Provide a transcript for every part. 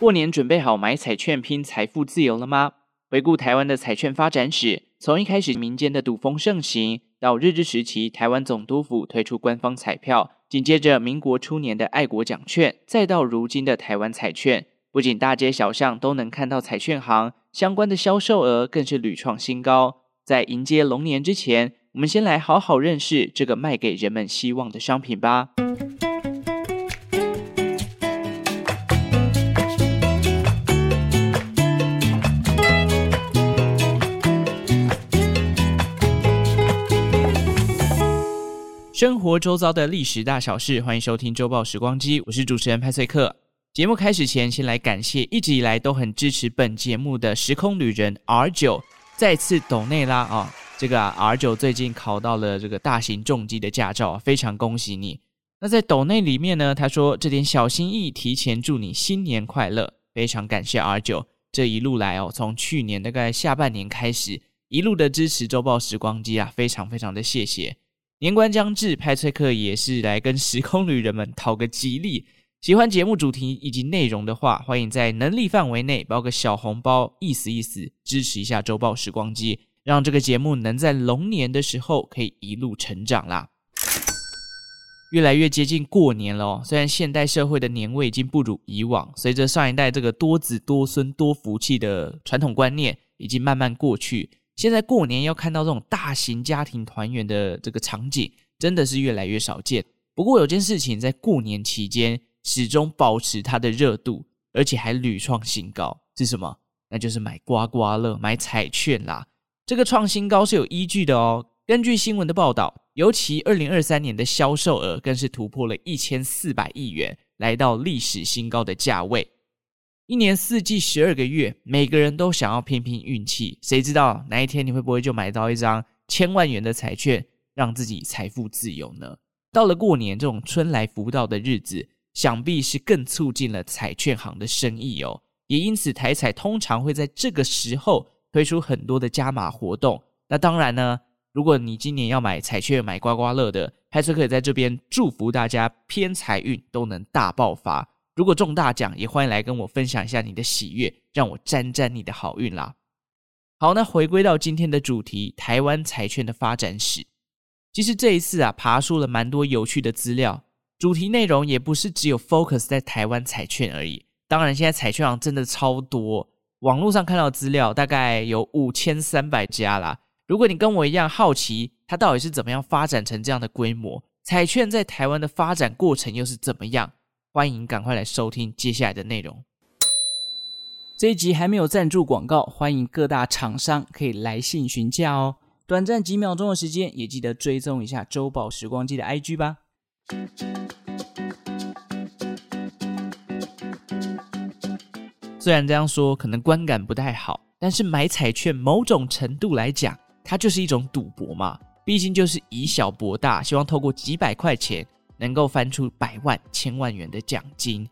过年准备好买彩券拼财富自由了吗？回顾台湾的彩券发展史，从一开始民间的赌风盛行，到日治时期台湾总督府推出官方彩票，紧接着民国初年的爱国奖券，再到如今的台湾彩券，不仅大街小巷都能看到彩券行，相关的销售额更是屡创新高。在迎接龙年之前，我们先来好好认识这个卖给人们希望的商品吧。生活周遭的历史大小事，欢迎收听周报时光机，我是主持人派翠克。节目开始前，先来感谢一直以来都很支持本节目的时空旅人 R 九再次抖内啦啊、这个啊 R 九最近考到了这个大型重机的驾照，非常恭喜你。那在抖内里面呢，他说这点小心意，提前祝你新年快乐，非常感谢 R 九这一路来哦，从去年大概下半年开始，一路的支持周报时光机啊，非常非常的谢谢。年关将至，派翠克也是来跟时空旅人们讨个吉利。喜欢节目主题以及内容的话，欢迎在能力范围内包个小红包，意思意思支持一下周报时光机，让这个节目能在龙年的时候可以一路成长啦。越来越接近过年了哦，虽然现代社会的年味已经不如以往，随着上一代这个多子多孙多福气的传统观念已经慢慢过去。现在过年要看到这种大型家庭团圆的这个场景，真的是越来越少见。不过有件事情在过年期间始终保持它的热度，而且还屡创新高，是什么？那就是买刮刮乐、买彩券啦。这个创新高是有依据的哦。根据新闻的报道，尤其二零二三年的销售额更是突破了一千四百亿元，来到历史新高的价位。一年四季十二个月，每个人都想要拼拼运气，谁知道哪一天你会不会就买到一张千万元的彩券，让自己财富自由呢？到了过年这种春来福到的日子，想必是更促进了彩券行的生意哦。也因此，台彩通常会在这个时候推出很多的加码活动。那当然呢，如果你今年要买彩券、买刮刮乐的，还是可以在这边祝福大家偏财运都能大爆发。如果中大奖，也欢迎来跟我分享一下你的喜悦，让我沾沾你的好运啦。好，那回归到今天的主题，台湾彩券的发展史。其实这一次啊，爬出了蛮多有趣的资料，主题内容也不是只有 focus 在台湾彩券而已。当然，现在彩券行真的超多，网络上看到资料大概有五千三百家啦。如果你跟我一样好奇，它到底是怎么样发展成这样的规模，彩券在台湾的发展过程又是怎么样？欢迎赶快来收听接下来的内容。这一集还没有赞助广告，欢迎各大厂商可以来信询价哦。短暂几秒钟的时间，也记得追踪一下周报时光机的 IG 吧。虽然这样说可能观感不太好，但是买彩券某种程度来讲，它就是一种赌博嘛。毕竟就是以小博大，希望透过几百块钱。能够翻出百万、千万元的奖金。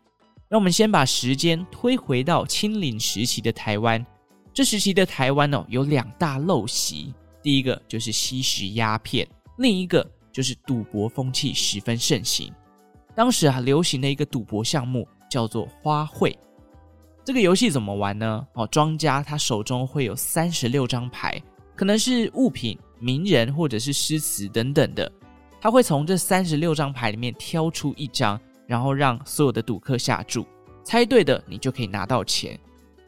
让我们先把时间推回到清领时期的台湾。这时期的台湾哦，有两大陋习：第一个就是吸食鸦片，另一个就是赌博风气十分盛行。当时啊，流行的一个赌博项目叫做花卉。这个游戏怎么玩呢？哦，庄家他手中会有三十六张牌，可能是物品、名人或者是诗词等等的。他会从这三十六张牌里面挑出一张，然后让所有的赌客下注，猜对的你就可以拿到钱。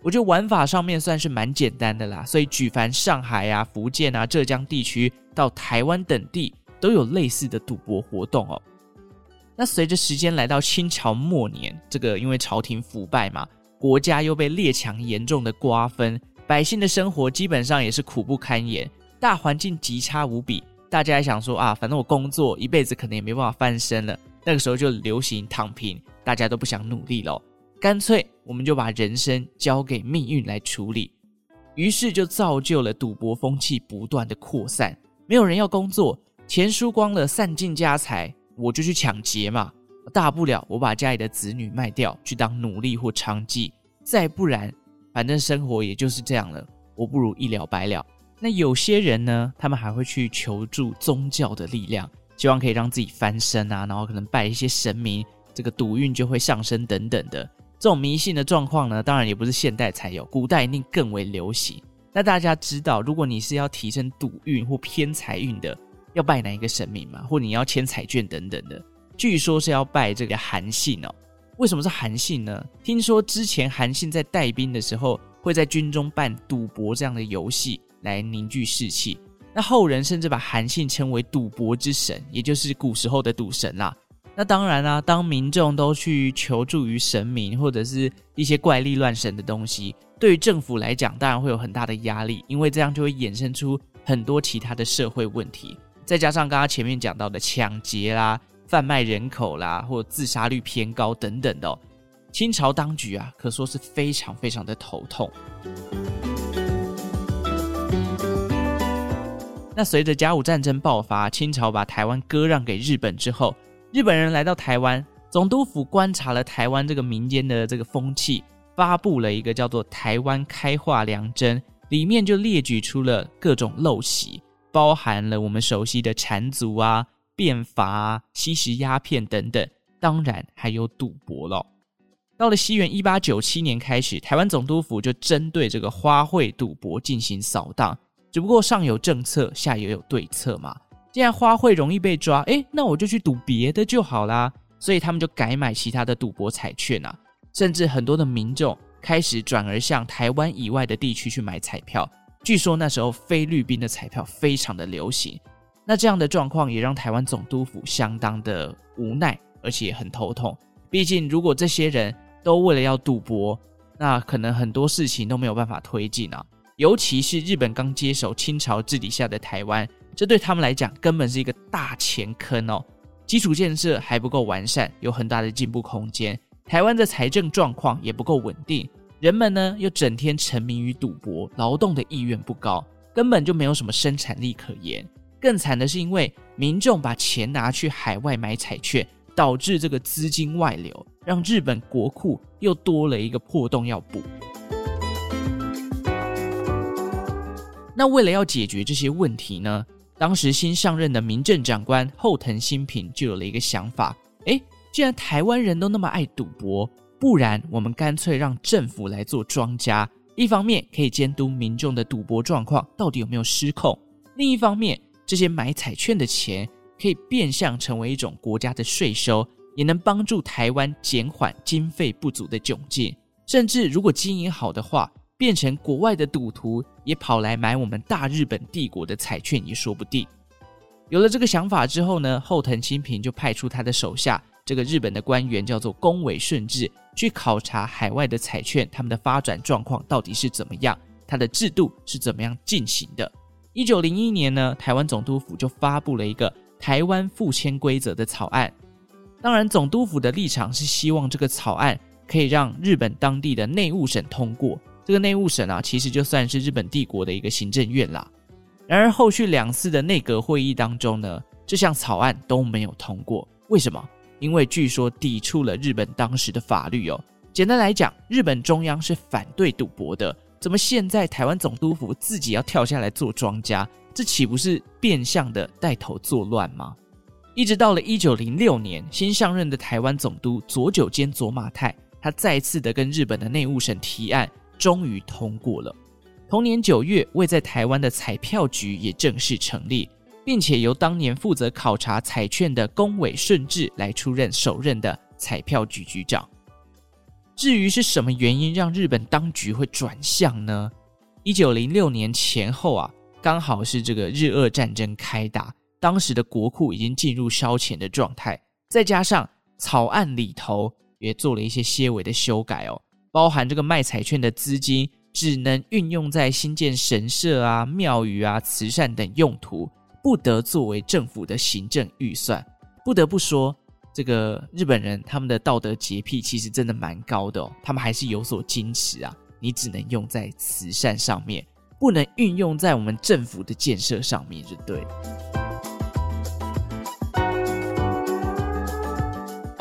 我觉得玩法上面算是蛮简单的啦，所以举凡上海啊、福建啊、浙江地区到台湾等地都有类似的赌博活动哦。那随着时间来到清朝末年，这个因为朝廷腐败嘛，国家又被列强严重的瓜分，百姓的生活基本上也是苦不堪言，大环境极差无比。大家还想说啊，反正我工作一辈子可能也没办法翻身了。那个时候就流行躺平，大家都不想努力了，干脆我们就把人生交给命运来处理。于是就造就了赌博风气不断的扩散。没有人要工作，钱输光了，散尽家财，我就去抢劫嘛。大不了我把家里的子女卖掉，去当奴隶或娼妓。再不然，反正生活也就是这样了，我不如一了百了。那有些人呢，他们还会去求助宗教的力量，希望可以让自己翻身啊，然后可能拜一些神明，这个赌运就会上升等等的。这种迷信的状况呢，当然也不是现代才有，古代一定更为流行。那大家知道，如果你是要提升赌运或偏财运的，要拜哪一个神明吗？或你要签彩券等等的，据说是要拜这个韩信哦。为什么是韩信呢？听说之前韩信在带兵的时候，会在军中办赌博这样的游戏来凝聚士气。那后人甚至把韩信称为赌博之神，也就是古时候的赌神啦。那当然啦、当民众都去求助于神明或者是一些怪力乱神的东西，对于政府来讲，当然会有很大的压力，因为这样就会衍生出很多其他的社会问题。再加上刚刚前面讲到的抢劫啦、贩卖人口啦，或者自杀率偏高等等的、哦，清朝当局啊，可说是非常非常的头痛。那随着甲午战争爆发，清朝把台湾割让给日本之后，日本人来到台湾，总督府观察了台湾这个民间的这个风气，发布了一个叫做《台湾开化良征》，里面就列举出了各种陋习，包含了我们熟悉的缠足啊、变法啊、吸食鸦片等等，当然还有赌博了。到了西元一八九七年开始，台湾总督府就针对这个花卉赌博进行扫荡。只不过上有政策，下也有对策嘛。既然花卉容易被抓，诶，那我就去赌别的就好啦。所以他们就改买其他的赌博彩券啊，甚至很多的民众开始转而向台湾以外的地区去买彩票。据说那时候菲律宾的彩票非常的流行。那这样的状况也让台湾总督府相当的无奈，而且很头痛。毕竟如果这些人都为了要赌博，那可能很多事情都没有办法推进啊。尤其是日本刚接手清朝治理下的台湾，这对他们来讲根本是一个大钱坑哦。基础建设还不够完善，有很大的进步空间。台湾的财政状况也不够稳定，人们呢又整天沉迷于赌博，劳动的意愿不高，根本就没有什么生产力可言。更惨的是，因为民众把钱拿去海外买彩券，导致这个资金外流，让日本国库又多了一个破洞要补。那为了要解决这些问题呢，当时新上任的民政长官后藤新平就有了一个想法：诶，既然台湾人都那么爱赌博，不然我们干脆让政府来做庄家，一方面可以监督民众的赌博状况到底有没有失控，另一方面，这些买彩券的钱可以变相成为一种国家的税收，也能帮助台湾减缓经费不足的窘境，甚至如果经营好的话。变成国外的赌徒也跑来买我们大日本帝国的彩券也说不定。有了这个想法之后呢，后藤新平就派出他的手下这个日本的官员叫做宫尾顺治去考察海外的彩券，他们的发展状况到底是怎么样，它的制度是怎么样进行的。一九零一年呢，台湾总督府就发布了一个台湾赋签规则的草案。当然，总督府的立场是希望这个草案可以让日本当地的内务省通过。这个内务省啊，其实就算是日本帝国的一个行政院啦。然而后续两次的内阁会议当中呢，这项草案都没有通过。为什么？因为据说抵触了日本当时的法律哦。简单来讲，日本中央是反对赌博的。怎么现在台湾总督府自己要跳下来做庄家？这岂不是变相的带头作乱吗？一直到了一九零六年，新上任的台湾总督佐久间佐马太，他再次的跟日本的内务省提案。终于通过了。同年九月，位在台湾的彩票局也正式成立，并且由当年负责考察彩券的宫尾顺治来出任首任的彩票局局长。至于是什么原因让日本当局会转向呢？一九零六年前后啊，刚好是这个日俄战争开打，当时的国库已经进入烧钱的状态，再加上草案里头也做了一些些微的修改哦。包含这个卖彩券的资金只能运用在新建神社啊、庙宇啊、慈善等用途，不得作为政府的行政预算。不得不说，这个日本人他们的道德洁癖其实真的蛮高的哦，他们还是有所矜持啊。你只能用在慈善上面，不能运用在我们政府的建设上面，就对。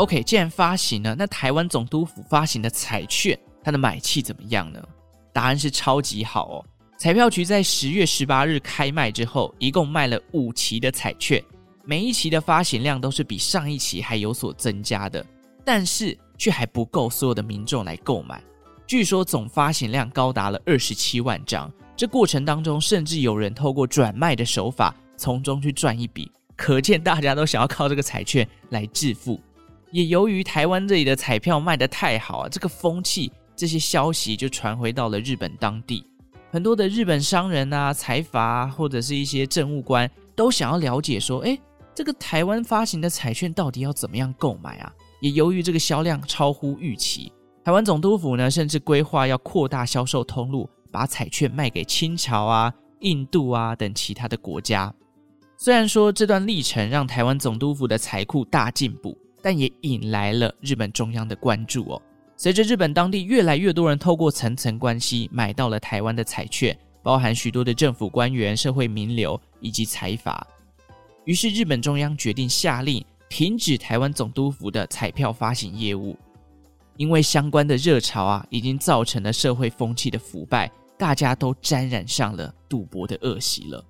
OK，既然发行了，那台湾总督府发行的彩券，它的买气怎么样呢？答案是超级好哦！彩票局在十月十八日开卖之后，一共卖了五期的彩券，每一期的发行量都是比上一期还有所增加的。但是却还不够所有的民众来购买。据说总发行量高达了二十七万张，这过程当中甚至有人透过转卖的手法从中去赚一笔，可见大家都想要靠这个彩券来致富。也由于台湾这里的彩票卖得太好啊，这个风气，这些消息就传回到了日本当地，很多的日本商人啊、财阀啊，或者是一些政务官都想要了解说，诶，这个台湾发行的彩券到底要怎么样购买啊？也由于这个销量超乎预期。台湾总督府呢，甚至规划要扩大销售通路，把彩券卖给清朝啊、印度啊等其他的国家。虽然说这段历程让台湾总督府的财库大进步，但也引来了日本中央的关注哦。随着日本当地越来越多人透过层层关系买到了台湾的彩券，包含许多的政府官员、社会名流以及财阀，于是日本中央决定下令停止台湾总督府的彩票发行业务。因为相关的热潮啊，已经造成了社会风气的腐败，大家都沾染上了赌博的恶习了。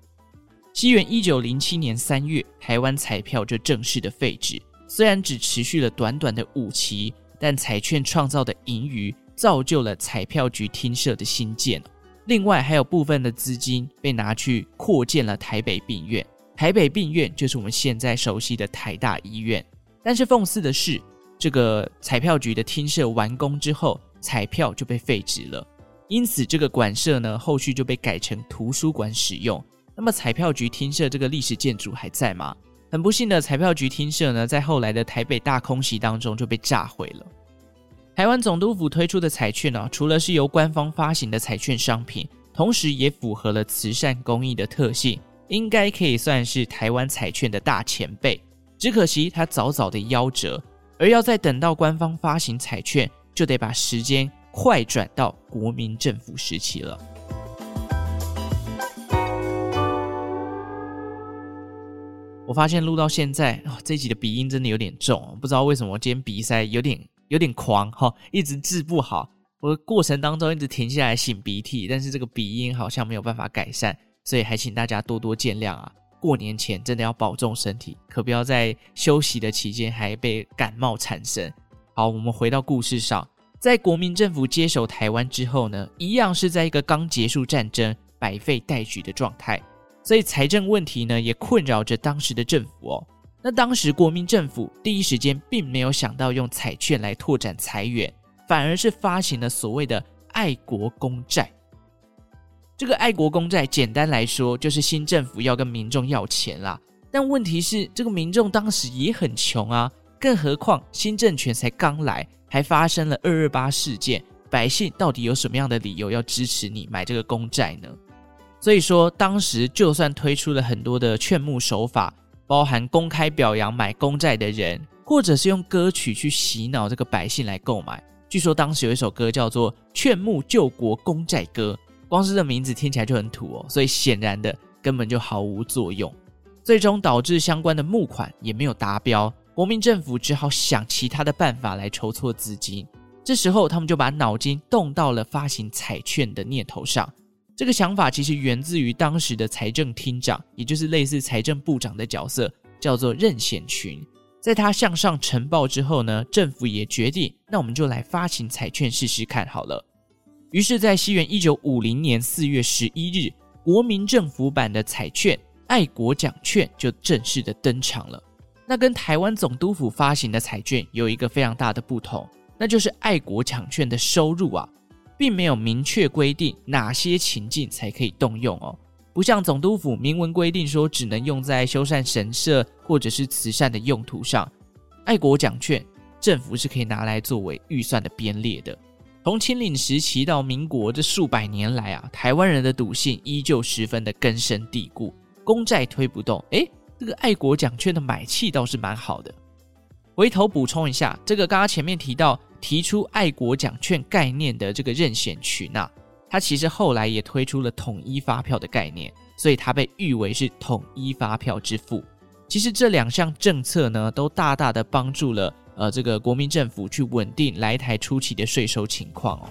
西元一九零七年三月，台湾彩票就正式的废止。虽然只持续了短短的五期，但彩券创造的盈余造就了彩票局厅舍的新建。另外，还有部分的资金被拿去扩建了台北病院。台北病院就是我们现在熟悉的台大医院。但是讽刺的是，这个彩票局的厅舍完工之后，彩票就被废止了，因此这个馆舍呢，后续就被改成图书馆使用。那么彩票局厅舍这个历史建筑还在吗？很不幸的，彩票局厅舍呢，在后来的台北大空袭当中就被炸毁了。台湾总督府推出的彩券呢、除了是由官方发行的彩券商品，同时也符合了慈善公益的特性，应该可以算是台湾彩券的大前辈。只可惜它早早的夭折。而要再等到官方发行彩券，就得把时间快转到国民政府时期了。我发现录到现在，哦，这一集的鼻音真的有点重，不知道为什么今天鼻塞有点有点狂哈，一直治不好。我的过程当中一直停下来擤鼻涕，但是这个鼻音好像没有办法改善，所以还请大家多多见谅啊。过年前真的要保重身体，可不要在休息的期间还被感冒缠身。好，我们回到故事上，在国民政府接手台湾之后呢，一样是在一个刚结束战争、百废待举的状态，所以财政问题呢也困扰着当时的政府哦。那当时国民政府第一时间并没有想到用彩券来拓展财源，反而是发行了所谓的爱国公债。这个爱国公债，简单来说就是新政府要跟民众要钱啦。但问题是，这个民众当时也很穷啊，更何况新政权才刚来，还发生了二二八事件，百姓到底有什么样的理由要支持你买这个公债呢？所以说，当时就算推出了很多的劝募手法，包含公开表扬买公债的人，或者是用歌曲去洗脑这个百姓来购买。据说当时有一首歌叫做《劝募救国公债歌》。光是这名字听起来就很土哦，所以显然的根本就毫无作用，最终导致相关的募款也没有达标，国民政府只好想其他的办法来筹措资金。这时候他们就把脑筋动到了发行彩券的念头上。这个想法其实源自于当时的财政厅长，也就是类似财政部长的角色，叫做任显群。在他向上呈报之后呢，政府也决定，那我们就来发行彩券试试看好了。于是，在西元一九五零年四月十一日，国民政府版的彩券“爱国奖券”就正式的登场了。那跟台湾总督府发行的彩券有一个非常大的不同，那就是“爱国奖券”的收入啊，并没有明确规定哪些情境才可以动用哦，不像总督府明文规定说只能用在修缮神社或者是慈善的用途上，“爱国奖券”政府是可以拿来作为预算的编列的。从清领时期到民国这数百年来啊，台湾人的赌性依旧十分的根深蒂固。公债推不动，诶，这个爱国奖券的买气倒是蛮好的。回头补充一下，这个刚刚前面提到提出爱国奖券概念的这个任显群呐，他其实后来也推出了统一发票的概念，所以他被誉为是统一发票之父。其实这两项政策呢，都大大的帮助了。呃，这个国民政府去稳定来台初期的税收情况哦。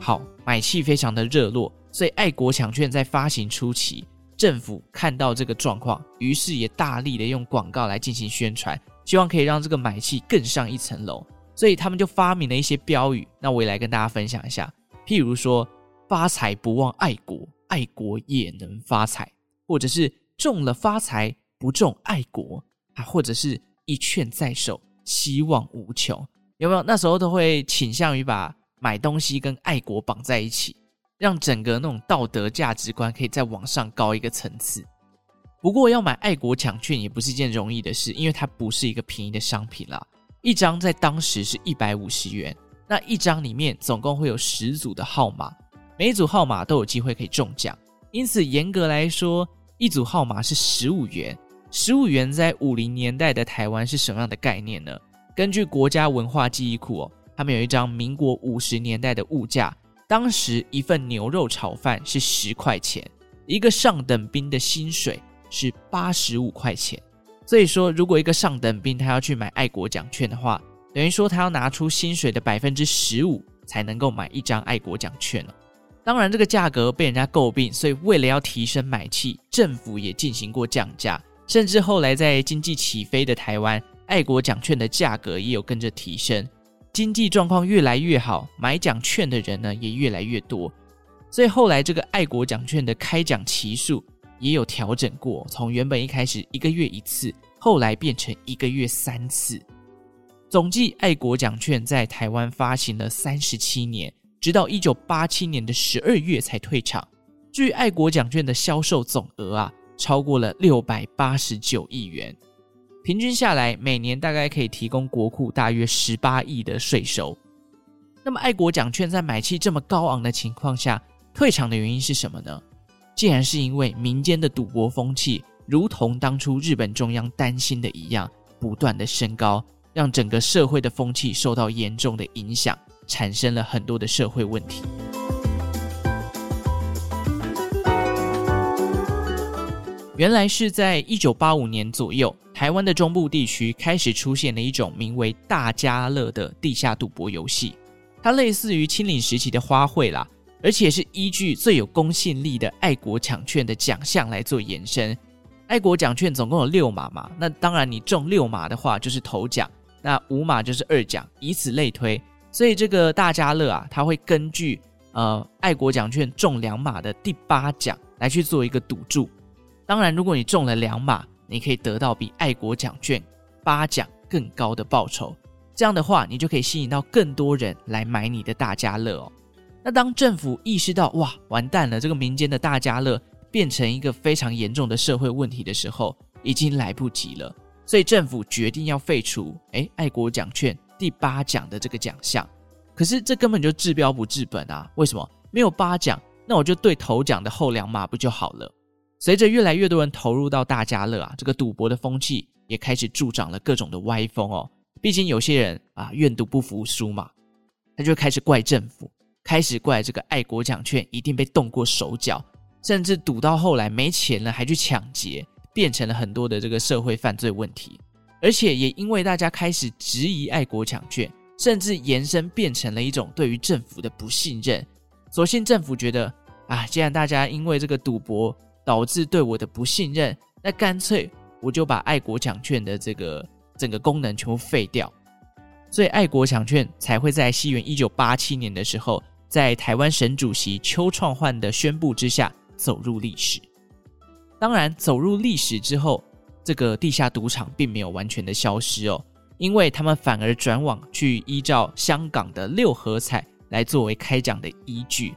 好，买气非常的热络，所以爱国奖券在发行初期，政府看到这个状况，于是也大力的用广告来进行宣传，希望可以让这个买气更上一层楼。所以他们就发明了一些标语，那我也来跟大家分享一下。譬如说“发财不忘爱国，爱国也能发财”，或者是“中了发财，不中爱国”，啊，或者是一券在手，希望无穷。有没有？那时候都会倾向于把买东西跟爱国绑在一起。让整个那种道德价值观可以再往上高一个层次。不过要买爱国奖券也不是一件容易的事，因为它不是一个便宜的商品啦。一张在当时是一百五十元，那一张里面总共会有十组的号码，每一组号码都有机会可以中奖。因此严格来说，一组号码是十五元。十五元在五零年代的台湾是什么样的概念呢？根据国家文化记忆库哦，他们有一张民国五十年代的物价。当时一份牛肉炒饭是十块钱，一个上等兵的薪水是八十五块钱。所以说，如果一个上等兵他要去买爱国奖券的话，等于说他要拿出薪水的百分之十五才能够买一张爱国奖券了。当然，这个价格被人家诟病，所以为了要提升买气，政府也进行过降价，甚至后来在经济起飞的台湾，爱国奖券的价格也有跟着提升。经济状况越来越好，买奖券的人呢也越来越多，所以后来这个爱国奖券的开奖期数也有调整过，从原本一开始一个月一次，后来变成一个月三次。总计爱国奖券在台湾发行了三十七年，直到一九八七年的十二月才退场。至于爱国奖券的销售总额啊，超过了六百八十九亿元。平均下来，每年大概可以提供国库大约十八亿的税收。那么，爱国奖券在买气这么高昂的情况下，退场的原因是什么呢？竟然是因为民间的赌博风气，如同当初日本中央担心的一样，不断的升高，让整个社会的风气受到严重的影响，产生了很多的社会问题。原来是在一九八五年左右，台湾的中部地区开始出现了一种名为“大家乐”的地下赌博游戏，它类似于清领时期的花卉啦，而且是依据最有公信力的爱国奖券的奖项来做延伸。爱国奖券总共有六码嘛，那当然你中六码的话就是头奖，那五码就是二奖，以此类推。所以这个大家乐啊，它会根据呃爱国奖券中两码的第八奖来去做一个赌注。当然，如果你中了两码，你可以得到比爱国奖券八奖更高的报酬。这样的话，你就可以吸引到更多人来买你的大家乐哦。那当政府意识到哇，完蛋了，这个民间的大家乐变成一个非常严重的社会问题的时候，已经来不及了。所以政府决定要废除诶爱国奖券第八奖的这个奖项。可是这根本就治标不治本啊！为什么？没有八奖，那我就对头奖的后两码不就好了？随着越来越多人投入到大家乐啊，这个赌博的风气也开始助长了各种的歪风哦。毕竟有些人啊，愿赌不服输嘛，他就开始怪政府，开始怪这个爱国奖券一定被动过手脚，甚至赌到后来没钱了还去抢劫，变成了很多的这个社会犯罪问题。而且也因为大家开始质疑爱国奖券，甚至延伸变成了一种对于政府的不信任。所幸政府觉得啊，既然大家因为这个赌博，导致对我的不信任，那干脆我就把爱国奖券的这个整个功能全部废掉，所以爱国奖券才会在西元一九八七年的时候，在台湾省主席邱创焕的宣布之下走入历史。当然，走入历史之后，这个地下赌场并没有完全的消失哦，因为他们反而转往去依照香港的六合彩来作为开奖的依据。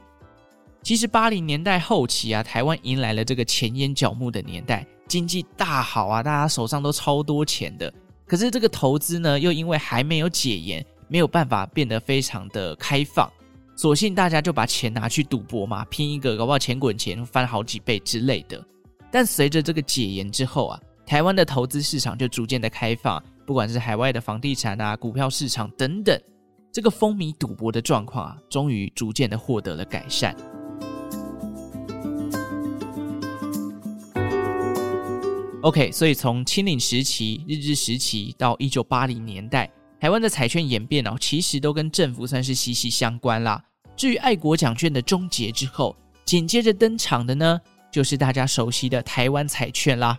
其实八零年代后期啊，台湾迎来了这个钱淹脚目的年代，经济大好啊，大家手上都超多钱的。可是这个投资呢，又因为还没有解严，没有办法变得非常的开放，索性大家就把钱拿去赌博嘛，拼一个搞不好钱滚钱翻好几倍之类的。但随着这个解严之后啊，台湾的投资市场就逐渐的开放，不管是海外的房地产啊、股票市场等等，这个风靡赌博的状况啊，终于逐渐的获得了改善。OK，所以从清领时期、日治时期到一九八零年代，台湾的彩券演变哦，其实都跟政府算是息息相关啦。至于爱国奖券的终结之后，紧接着登场的呢，就是大家熟悉的台湾彩券啦。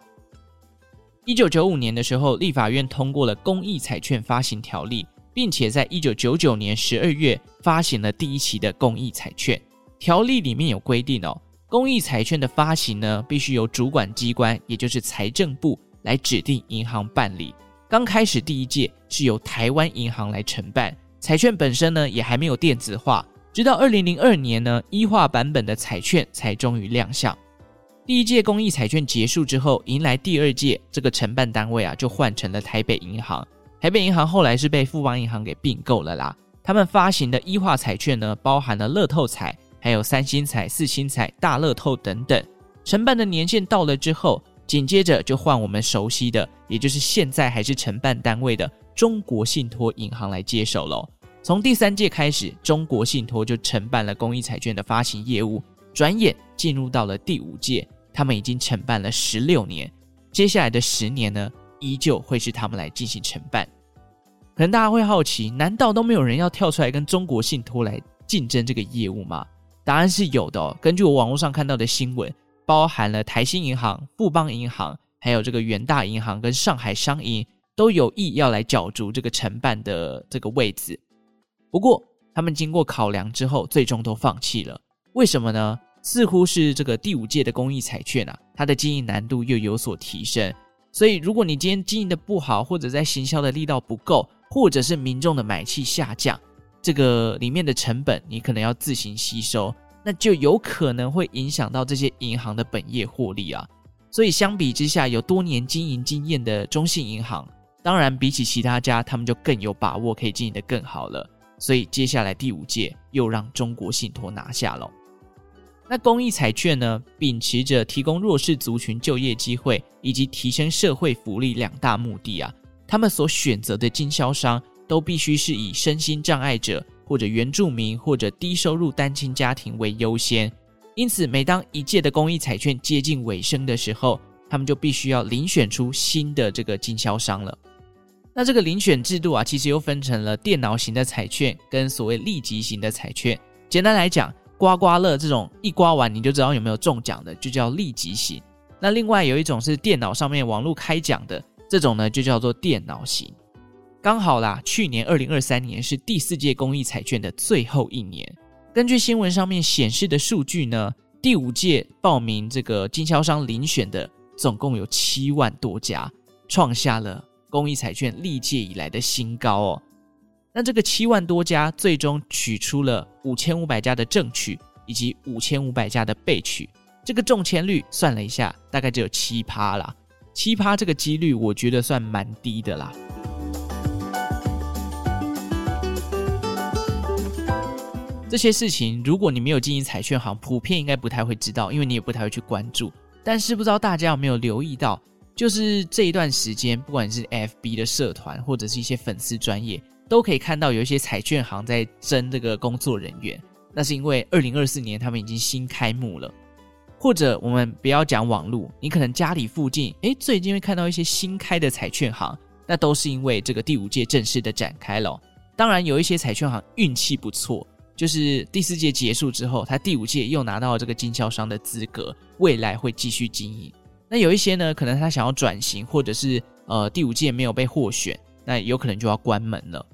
一九九五年的时候，立法院通过了公益彩券发行条例，并且在一九九九年十二月发行了第一期的公益彩券。条例里面有规定哦，公益彩券的发行呢，必须由主管机关，也就是财政部来指定银行办理。刚开始第一届是由台湾银行来承办，彩券本身呢也还没有电子化，直到二零零二年呢，一化版本的彩券才终于亮相。第一届公益彩券结束之后，迎来第二届，这个承办单位啊就换成了台北银行。台北银行后来是被富邦银行给并购了啦。他们发行的一化彩券呢，包含了乐透彩、还有三星彩、四星彩、大乐透等等。承办的年限到了之后，紧接着就换我们熟悉的，也就是现在还是承办单位的中国信托银行来接手喽。从第三届开始，中国信托就承办了公益彩券的发行业务。转眼进入到了第五届。他们已经承办了十六年，接下来的十年呢，依旧会是他们来进行承办。可能大家会好奇，难道都没有人要跳出来跟中国信托来竞争这个业务吗？答案是有的哦。根据我网络上看到的新闻，包含了台新银行、富邦银行，还有这个元大银行跟上海商银都有意要来角逐这个承办的这个位置。不过，他们经过考量之后，最终都放弃了。为什么呢？似乎是这个第五届的公益彩券啊，它的经营难度又有所提升。所以，如果你今天经营的不好，或者在行销的力道不够，或者是民众的买气下降，这个里面的成本你可能要自行吸收，那就有可能会影响到这些银行的本业获利啊。所以，相比之下，有多年经营经验的中信银行，当然比起其他家，他们就更有把握可以经营得更好了。所以，接下来第五届又让中国信托拿下了。那公益彩券呢，秉持着提供弱势族群就业机会以及提升社会福利两大目的啊，他们所选择的经销商都必须是以身心障碍者或者原住民或者低收入单亲家庭为优先。因此，每当一届的公益彩券接近尾声的时候，他们就必须要遴选出新的这个经销商了。那这个遴选制度啊，其实又分成了电脑型的彩券跟所谓立即型的彩券。简单来讲，刮刮乐这种一刮完你就知道有没有中奖的，就叫立即型。那另外有一种是电脑上面网络开奖的，这种呢就叫做电脑型。刚好啦，去年二零二三年是第四届公益彩券的最后一年。根据新闻上面显示的数据呢，第五届报名这个经销商遴选的总共有七万多家，创下了公益彩券历届以来的新高哦。那这个七万多家最终取出了五千五百家的正取，以及五千五百家的备取，这个中签率算了一下，大概只有七趴啦。七趴这个几率，我觉得算蛮低的啦。这些事情，如果你没有经营彩券行，普遍应该不太会知道，因为你也不太会去关注。但是不知道大家有没有留意到，就是这一段时间，不管是 FB 的社团，或者是一些粉丝专业。都可以看到有一些彩券行在争这个工作人员，那是因为二零二四年他们已经新开幕了。或者我们不要讲网路，你可能家里附近，诶，最近会看到一些新开的彩券行，那都是因为这个第五届正式的展开了。当然有一些彩券行运气不错，就是第四届结束之后，他第五届又拿到了这个经销商的资格，未来会继续经营。那有一些呢，可能他想要转型，或者是呃第五届没有被获选，那有可能就要关门了。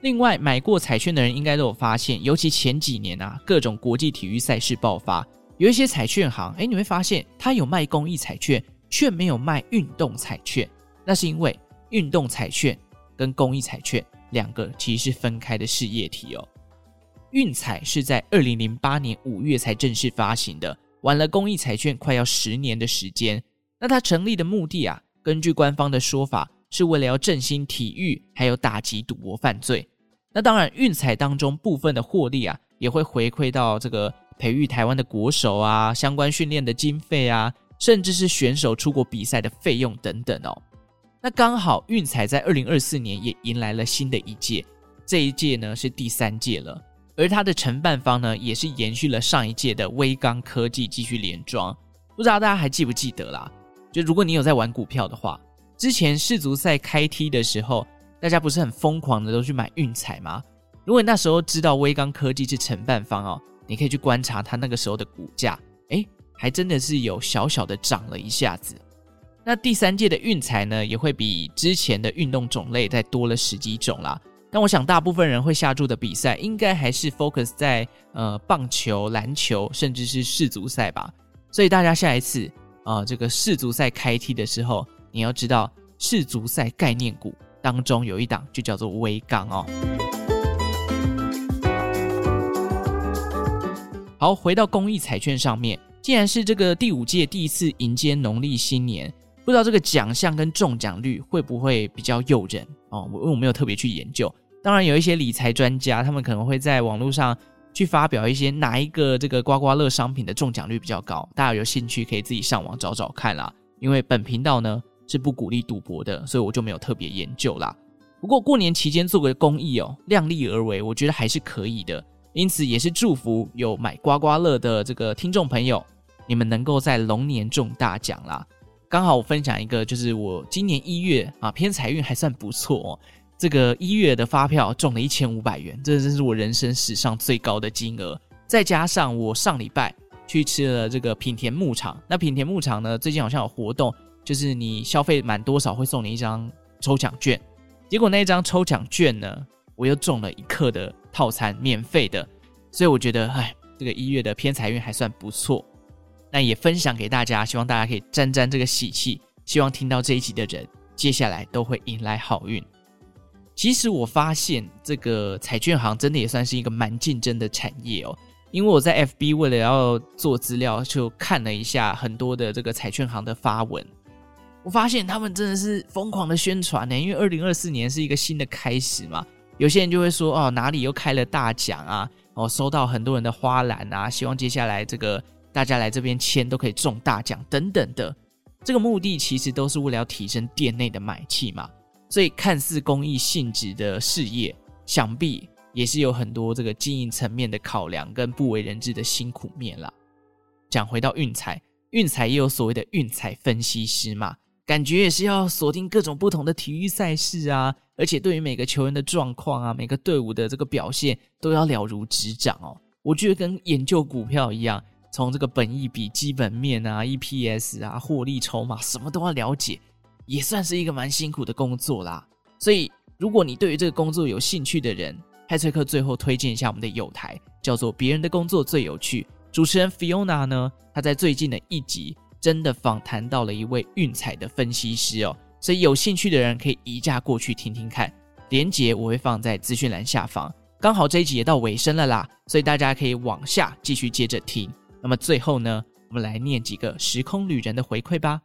另外，买过彩券的人应该都有发现，尤其前几年啊，各种国际体育赛事爆发，有一些彩券行，诶，你会发现他有卖公益彩券，却没有卖运动彩券。那是因为运动彩券跟公益彩券两个其实是分开的事业体哦。运彩是在二零零八年五月才正式发行的，玩了公益彩券快要十年的时间。那它成立的目的啊，根据官方的说法，是为了要振兴体育，还有打击赌博犯罪。那当然，运彩当中部分的获利啊，也会回馈到这个培育台湾的国手啊，相关训练的经费啊，甚至是选手出国比赛的费用等等哦。那刚好运彩在二零二四年也迎来了新的一届，这一届呢是第三届了，而它的承办方呢也是延续了上一届的威刚科技继续连庄。不知道大家还记不记得啦？就如果你有在玩股票的话，之前世足赛开踢的时候。大家不是很疯狂的都去买运彩吗？如果你那时候知道威刚科技是承办方哦，你可以去观察它那个时候的股价，诶，还真的是有小小的涨了一下子。那第三届的运彩呢，也会比之前的运动种类再多了十几种啦。但我想大部分人会下注的比赛，应该还是 focus 在呃棒球、篮球，甚至是世足赛吧。所以大家下一次啊、呃，这个世足赛开踢的时候，你要知道世足赛概念股当中有一档就叫做威刚哦。好，回到公益彩券上面，既然是这个第五届第一次迎接农历新年。不知道这个奖项跟中奖率会不会比较诱人哦？我因为我没有特别去研究。当然，有一些理财专家，他们可能会在网络上去发表一些哪一个这个刮刮乐商品的中奖率比较高。大家有兴趣可以自己上网找找看啦。因为本频道呢是不鼓励赌博的，所以我就没有特别研究啦。不过过年期间做个公益哦，量力而为，我觉得还是可以的。因此也是祝福有买刮刮乐的这个听众朋友，你们能够在龙年中大奖啦。刚好我分享一个，就是我今年一月啊，偏财运还算不错哦。这个一月的发票中了一千五百元，这真是我人生史上最高的金额。再加上我上礼拜去吃了这个品田牧场，那品田牧场呢，最近好像有活动，就是你消费满多少会送你一张抽奖券。结果那一张抽奖券呢，我又中了一克的套餐，免费的。所以我觉得，哎，这个一月的偏财运还算不错。那也分享给大家，希望大家可以沾沾这个喜气。希望听到这一集的人，接下来都会迎来好运。其实我发现这个彩券行真的也算是一个蛮竞争的产业哦。因为我在 FB 为了要做资料，就看了一下很多的这个彩券行的发文，我发现他们真的是疯狂的宣传呢。因为二零二四年是一个新的开始嘛，有些人就会说哦，哪里又开了大奖啊，哦，收到很多人的花篮啊，希望接下来这个。大家来这边签都可以中大奖等等的，这个目的其实都是为了要提升店内的买气嘛。所以看似公益性质的事业，想必也是有很多这个经营层面的考量跟不为人知的辛苦面啦。讲回到运彩，运彩也有所谓的运彩分析师嘛，感觉也是要锁定各种不同的体育赛事啊，而且对于每个球员的状况啊，每个队伍的这个表现都要了如指掌哦。我觉得跟研究股票一样。从这个本益比、基本面啊、EPS 啊、获利筹码，什么都要了解，也算是一个蛮辛苦的工作啦。所以，如果你对于这个工作有兴趣的人，派翠克最后推荐一下我们的友台，叫做《别人的工作最有趣》。主持人 Fiona 呢，她在最近的一集真的访谈到了一位运彩的分析师哦。所以有兴趣的人可以移驾过去听听看，连结我会放在资讯栏下方。刚好这一集也到尾声了啦，所以大家可以往下继续接着听。那么最后呢，我们来念几个时空旅人的回馈吧。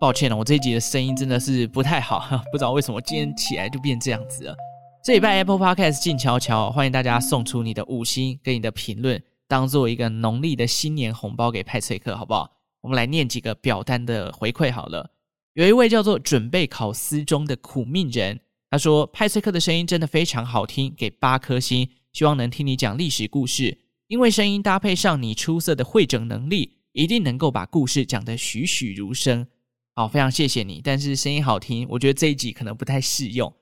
抱歉了，我这一集的声音真的是不太好，不知道为什么今天起来就变这样子了。这一拜 Apple Podcast 静悄悄，欢迎大家送出你的五星跟你的评论，当做一个农历的新年红包给派翠克，好不好？我们来念几个表单的回馈好了。有一位叫做准备考司中的苦命人，他说派翠克的声音真的非常好听，给八颗星，希望能听你讲历史故事，因为声音搭配上你出色的汇整能力，一定能够把故事讲得栩栩如生。好，非常谢谢你，但是声音好听，我觉得这一集可能不太适用。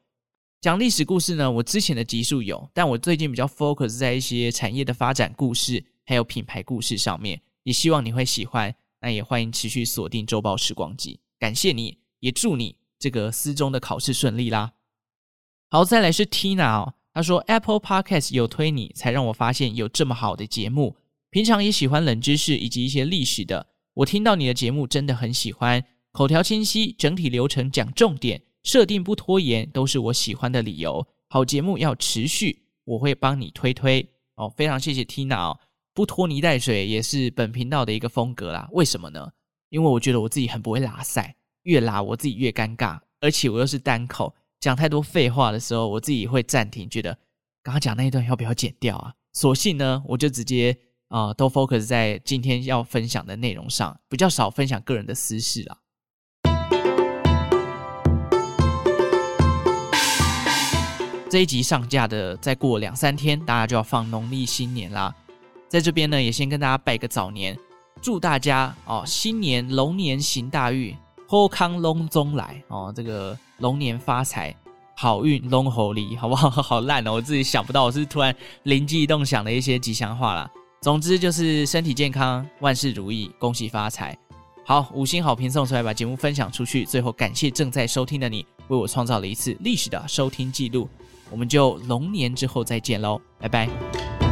讲历史故事呢，我之前的集数有，但我最近比较 focus 在一些产业的发展故事，还有品牌故事上面，也希望你会喜欢，那也欢迎持续锁定周报时光机。感谢你，也祝你这个四中的考试顺利啦。好，再来是 Tina 哦，她说 Apple Podcast 有推你，才让我发现有这么好的节目。平常也喜欢冷知识以及一些历史的，我听到你的节目真的很喜欢，口条清晰，整体流程讲重点，设定不拖延，都是我喜欢的理由。好节目要持续，我会帮你推推哦。非常谢谢 Tina 哦，不拖泥带水也是本频道的一个风格啦。为什么呢？因为我觉得我自己很不会拉赛，越拉我自己越尴尬，而且我又是单口，讲太多废话的时候，我自己会暂停，觉得刚刚讲那一段要不要剪掉啊？索性呢，我就直接啊、都 focus 在今天要分享的内容上，比较少分享个人的私事啦。这一集上架的再过两三天，大家就要放农历新年啦。在这边呢，也先跟大家拜个早年。祝大家哦，新年龙年行大运，好康龙中来哦，这个龙年发财，好运龙猴里，好不好？好烂哦，我自己想不到，我是突然灵机一动想的一些吉祥话啦。总之就是身体健康，万事如意，恭喜发财。好，五星好评送出来，把节目分享出去。最后感谢正在收听的你，为我创造了一次历史的收听记录。我们就龙年之后再见喽，拜拜。